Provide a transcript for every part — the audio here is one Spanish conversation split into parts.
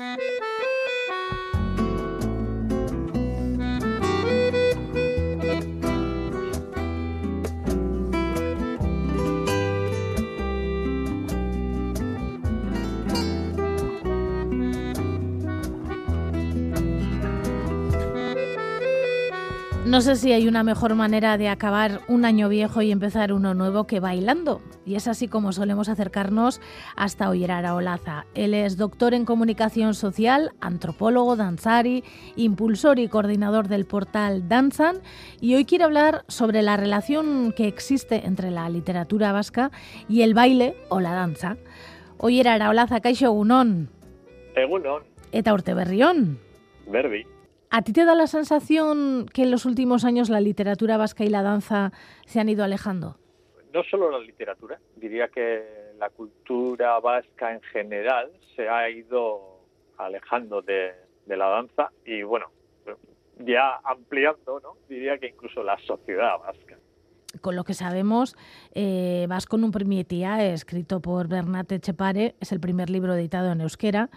Mm-hmm. No sé si hay una mejor manera de acabar un año viejo y empezar uno nuevo que bailando. Y es así como solemos acercarnos hasta Oyerara Olaza. Él es doctor en comunicación social, antropólogo, danzari, impulsor y coordinador del portal Danzan. Y hoy quiere hablar sobre la relación que existe entre la literatura vasca y el baile o la danza. Oyerara Olaza, kaixo egunon. Egunon. Eta urte berrión. ¿A ti te da la sensación que en los últimos años la literatura vasca y la danza se han ido alejando? No solo la literatura, diría que la cultura vasca en general se ha ido alejando de, la danza y bueno, ya ampliando, ¿no? diría que incluso la sociedad vasca. Con lo que sabemos, eh, Vas con un primitía, escrito por Bernat Echepare, es el primer libro editado en euskera,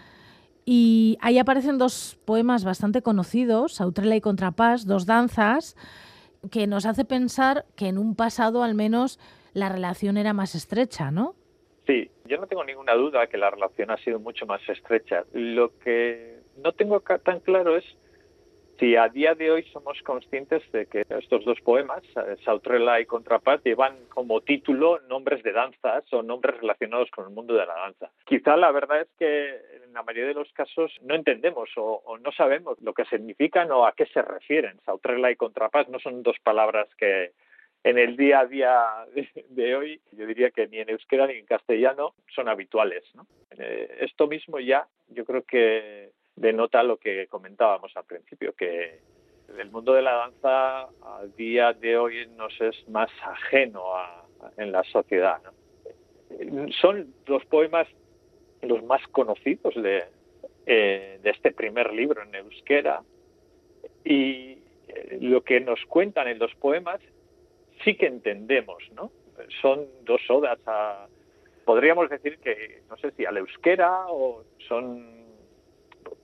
y ahí aparecen dos poemas bastante conocidos, Sautrela y Contrapás, dos danzas, que nos hace pensar que en un pasado al menos la relación era más estrecha, ¿no? Sí, yo no tengo ninguna duda que la relación ha sido mucho más estrecha. Lo que no tengo tan claro es si a día de hoy somos conscientes de que estos dos poemas, eh, Sautrela y Contrapaz, llevan como título nombres de danzas o nombres relacionados con el mundo de la danza. Quizá la verdad es que la mayoría de los casos no entendemos o, no sabemos lo que significan o a qué se refieren. Sautrela y Contrapaz no son dos palabras que en el día a día de hoy, yo diría que ni en euskera ni en castellano son habituales. Eh, esto mismo ya, yo creo que denota lo que comentábamos al principio, que el mundo de la danza a día de hoy nos es más ajeno en la sociedad. Son los poemas los más conocidos de, eh, de este primer libro en euskera y eh, lo que nos cuentan en los poemas sí que entendemos, ¿no? Son dos odas a, podríamos decir que, no sé si al euskera o son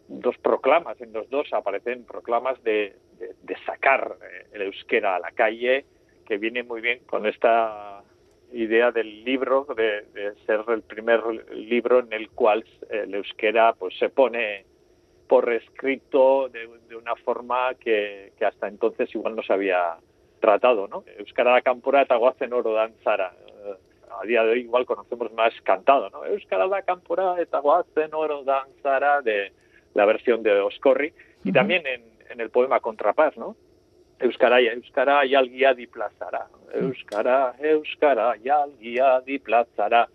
dos proclamas, en los dos aparecen proclamas de, sacar eh, el euskera a la calle, que viene muy bien con esta idea del libro, de, ser el primer libro en el cual el euskera pues se pone por escrito de, una forma que, hasta entonces igual no se había tratado, ¿no? Euskara da campora eta guazen oro danzara. Eh, a día de hoy igual conocemos más cantado, ¿no? Euskara da campora eta guazen oro danzara de la versión de Oscorri, y también en, en, el poema Contrapaz, ¿no? Euskara, Euskara y di plazara. Euskara, Euskara y di plazara.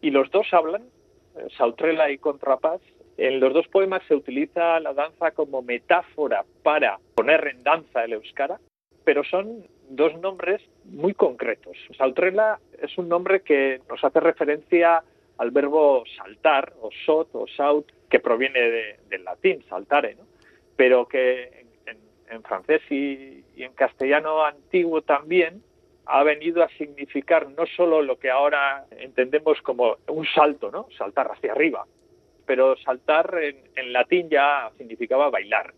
Y los dos hablan, eh, Sautrela y Contrapaz, en los dos poemas se utiliza la danza como metáfora para poner en danza el Euskara, pero son dos nombres muy concretos. Sautrela es un nombre que nos hace referencia al verbo saltar, o sot, o saut, que proviene del latín, saltare, ¿no? pero que en, francés y, en castellano antiguo también ha venido a significar no solo lo que ahora entendemos como un salto, ¿no? saltar hacia arriba, pero saltar en, latín ya significaba bailar,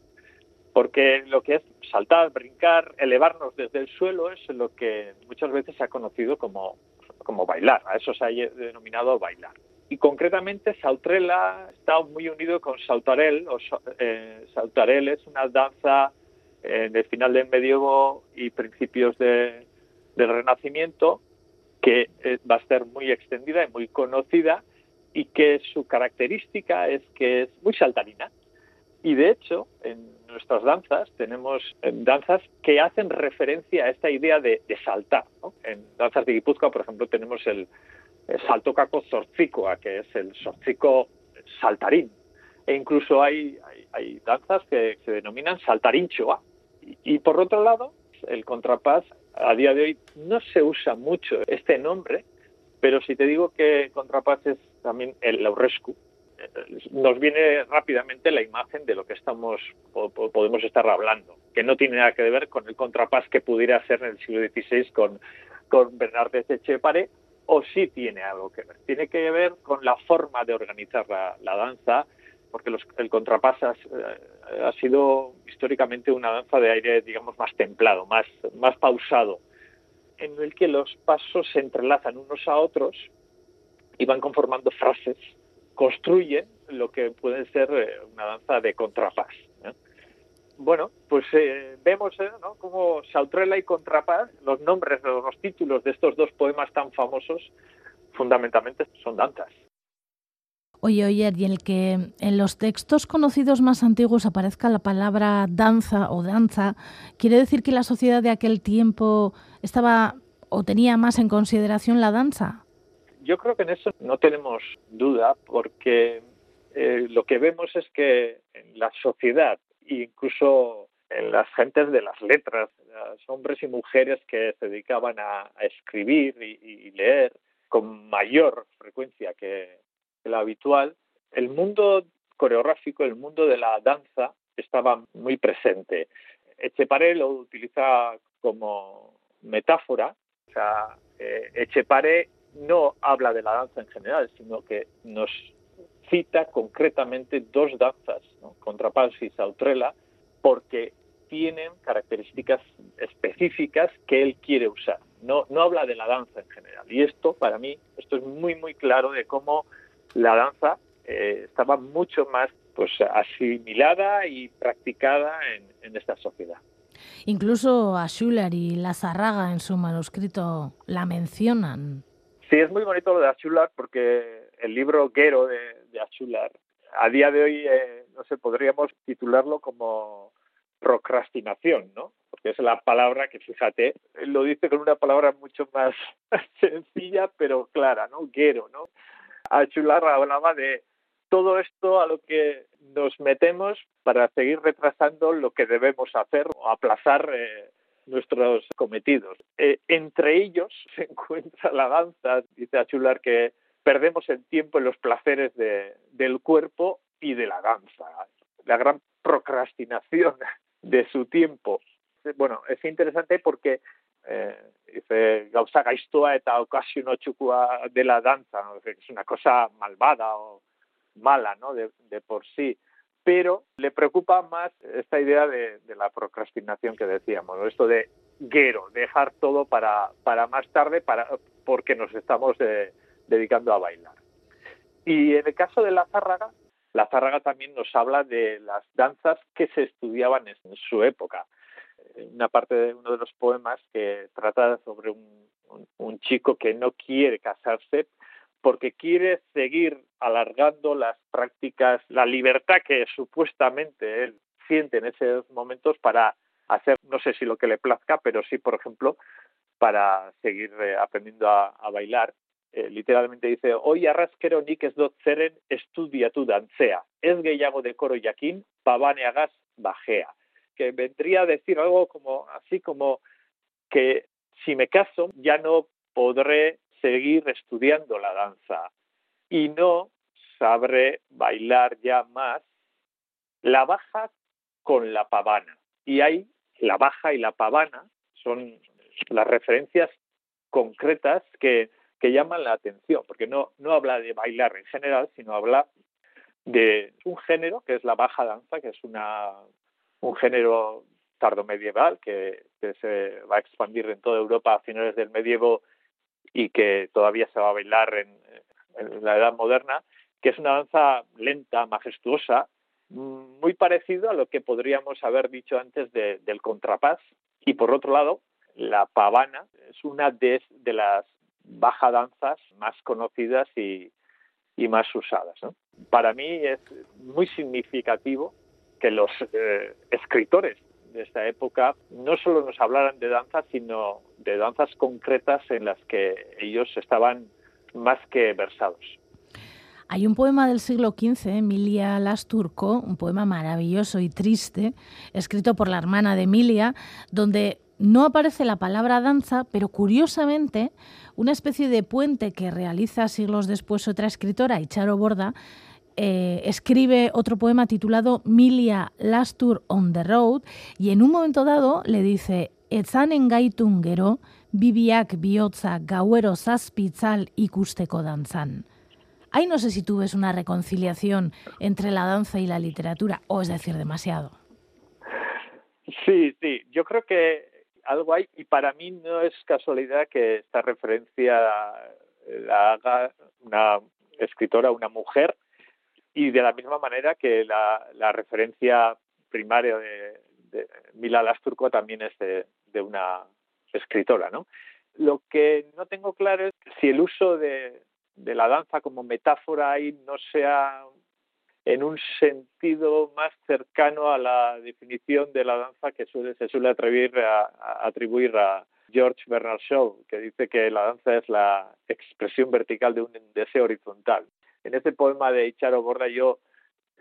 porque lo que es saltar, brincar, elevarnos desde el suelo es lo que muchas veces se ha conocido como, como bailar, a eso se ha denominado bailar y concretamente Sautrela está muy unido con Sautarel. O, eh, Sautarel es una danza eh, del final del medievo y principios del Renacimiento que eh, va a ser muy extendida y muy conocida y que su característica es que es muy saltarina. Y de hecho, en nuestras danzas tenemos danzas que hacen referencia a esta idea de, saltar. En danzas de Guipúzcoa, por ejemplo, tenemos el, salto caco zortzicoa, que es el zortzico saltarín. E incluso hay, danzas que se denominan saltarinchoa. Y, por otro lado, el contrapás, a día de hoy no se usa mucho este nombre, pero si te digo que contrapás es también el laurescu, nos viene rápidamente la imagen de lo que estamos podemos estar hablando, que no tiene nada que ver con el contrapás que pudiera ser en el siglo XVI con, con Bernardes de Chepare o sí tiene algo que ver. Tiene que ver con la forma de organizar la, danza porque el contrapás eh, ha, sido históricamente una danza de aire, digamos, más templado, más, más pausado, en el que los pasos se entrelazan unos a otros y van conformando frases, construyen lo que puede ser eh, una danza de contrapás. Bueno, pues eh, vemos ¿no? cómo Sautrela y Contrapás, los nombres, los títulos de estos dos poemas tan famosos, fundamentalmente son danzas. Oye, oye, y el que en los textos conocidos más antiguos aparezca la palabra danza o danza, ¿quiere decir que la sociedad de aquel tiempo estaba o tenía más en consideración la danza? Yo creo que en eso no tenemos duda, porque eh, lo que vemos es que en la sociedad, incluso en las gentes de las letras, los hombres y mujeres que se dedicaban a, escribir y leer con mayor frecuencia que, el habitual, el mundo coreográfico, el mundo de la danza estaba muy presente. Echeparé lo utiliza como metáfora, o sea, eh, Echeparé no habla de la danza en general, sino que nos cita concretamente dos danzas, ¿no? Y Sautrela, porque tienen características específicas que él quiere usar. No, no habla de la danza en general. Y esto, para mí, esto es muy, muy claro de cómo la danza eh, estaba mucho más pues asimilada y practicada en, esta sociedad. Incluso a Schuller y Lazarraga en su manuscrito la mencionan. Sí, es muy bonito lo de Schuller porque el libro Guero de, de Schuller, a día de hoy, eh, no sé, podríamos titularlo como procrastinación, ¿no? Porque es la palabra que, fíjate, lo dice con una palabra mucho más sencilla pero clara, ¿no? Guero, ¿no? Chular hablaba de todo esto a lo que nos metemos para seguir retrasando lo que debemos hacer o aplazar eh, nuestros cometidos. Eh, entre ellos se encuentra la danza, dice Achular, que perdemos el tiempo en los placeres del cuerpo y de la danza. La gran procrastinación de su tiempo. Bueno, es interesante porque eh, dice gauza gaiztoa eta okazio txukua de la danza, es una cosa malvada o mala ¿no? de, por sí pero le preocupa más esta idea de, la procrastinación que decíamos, esto de guero, dejar todo para, para más tarde para, porque nos estamos eh, dedicando a bailar. Y en el caso de la zárraga, la zárraga también nos habla de las danzas que se estudiaban en su época una parte de uno de los poemas que trata sobre un, chico que no quiere casarse porque quiere seguir alargando las prácticas, la libertad que supuestamente él siente en esos momentos para hacer, no sé si lo que le plazca, pero sí, por ejemplo, para seguir eh, aprendiendo a, bailar. Eh, literalmente dice, hoy arrasquero nik ez dot zeren estudiatu dantzea, ez gehiago decoro jakin, pabaneagaz bajea que vendría a decir algo como así como que si me caso ya no podré seguir estudiando la danza y no sabré bailar ya más la baja con la pavana. Y ahí la baja y la pavana son las referencias concretas que, que llaman la atención, porque no, no habla de bailar en general, sino habla de un género que es la baja danza, que es una un género tardomedieval que, se va a expandir en toda Europa a finales del medievo y que todavía se va a bailar en, la edad moderna, que es una danza lenta, majestuosa, muy parecido a lo que podríamos haber dicho antes del contrapás. Y por otro lado, la pavana es una de, las baja danzas más conocidas y, y más usadas. Para mí es muy significativo que los eh, escritores de esta época no solo nos hablaran de danza, sino de danzas concretas en las que ellos estaban más que versados. Hay un poema del siglo XV, Emilia Lasturco, un poema maravilloso y triste, escrito por la hermana de Emilia, donde no aparece la palabra danza, pero curiosamente una especie de puente que realiza siglos después otra escritora, Icharo Borda, eh, escribe otro poema titulado Milia Lastur on the Road y en un momento dado le dice Etzanen gaitun gero, bibiak bihotza gauero zazpitzal ikusteko danzan. Ahí no sé si tú ves una reconciliación entre la danza y la literatura, o es decir, demasiado. Sí, sí, yo creo que algo hay y para mí no es casualidad que esta referencia la haga una escritora, una mujer, y de la misma manera que la, referencia primaria de, de Mila Lasturco también es de, una escritora, ¿no? Lo que no tengo claro es si el uso de, la danza como metáfora ahí no sea en un sentido más cercano a la definición de la danza que suele, se suele atribuir atribuir a George Bernard Shaw, que dice que la danza es la expresión vertical de un deseo horizontal. En este poema de Icharo Borda yo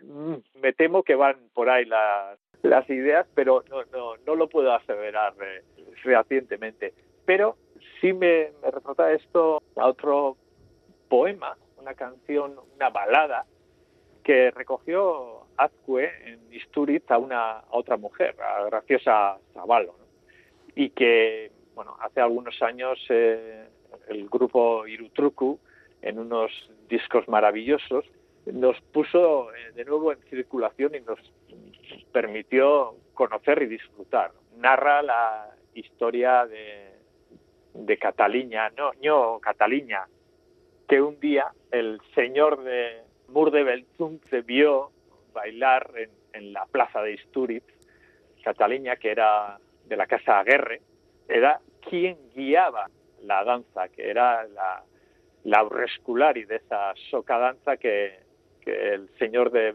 mm, me temo que van por ahí las, las ideas, pero no, no, no lo puedo aseverar eh, fehacientemente. Pero sí me, me retrata esto a otro poema, una canción, una balada que recogió Azcue en Isturiz a una a otra mujer, a Graciosa Zavalo, y que bueno hace algunos años eh, el grupo Irutruku en unos discos maravillosos nos puso eh, de nuevo en circulación y nos permitió conocer y disfrutar. Narra la historia de, de Cataliña, no, no Cataliña, que un día el señor de Mur de se vio bailar en, la plaza de Isturiz, Cataluña, que era de la casa Aguerre, era quien guiaba la danza, que era la, la y de esa soca danza que, que el señor de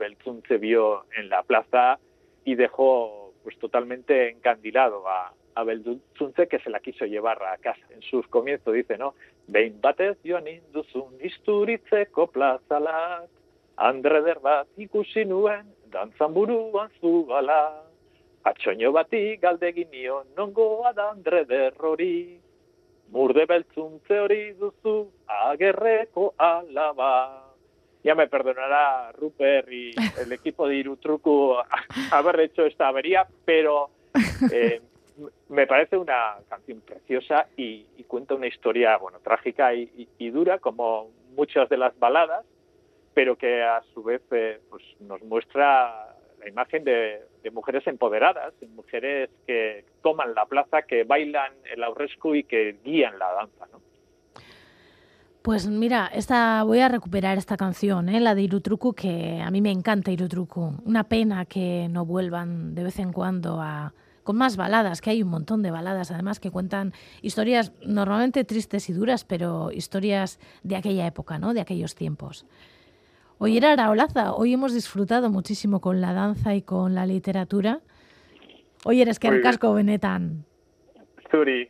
se vio en la plaza y dejó pues totalmente encandilado a, a Beltzunze que se la quiso llevar a casa. En sus comienzos dice, ¿no? Behin batez joan induzun isturitzeko plazalat, andreder bat ikusi nuen, dantzan buruan zugala. Atxoño bati galdegin nion, nongoa da andreder hori. Murde beltzuntze hori duzu, agerreko alaba. Ya me perdonará Rupert y el equipo de Irutruku haber hecho esta avería, pero eh, me parece una canción preciosa y, cuenta una historia, bueno, trágica y, dura, como muchas de las baladas, pero que a su vez eh, pues nos muestra la imagen de, mujeres empoderadas, mujeres que toman la plaza, que bailan el aurrescu y que guían la danza, ¿no? Pues mira, esta, voy a recuperar esta canción, ¿eh? la de Irutruku, que a mí me encanta Irutruku. Una pena que no vuelvan de vez en cuando a, con más baladas, que hay un montón de baladas además que cuentan historias normalmente tristes y duras, pero historias de aquella época, ¿no? de aquellos tiempos. Oye, era Olaza, hoy hemos disfrutado muchísimo con la danza y con la literatura. Oye, eres que el casco, Benetan. Zuri.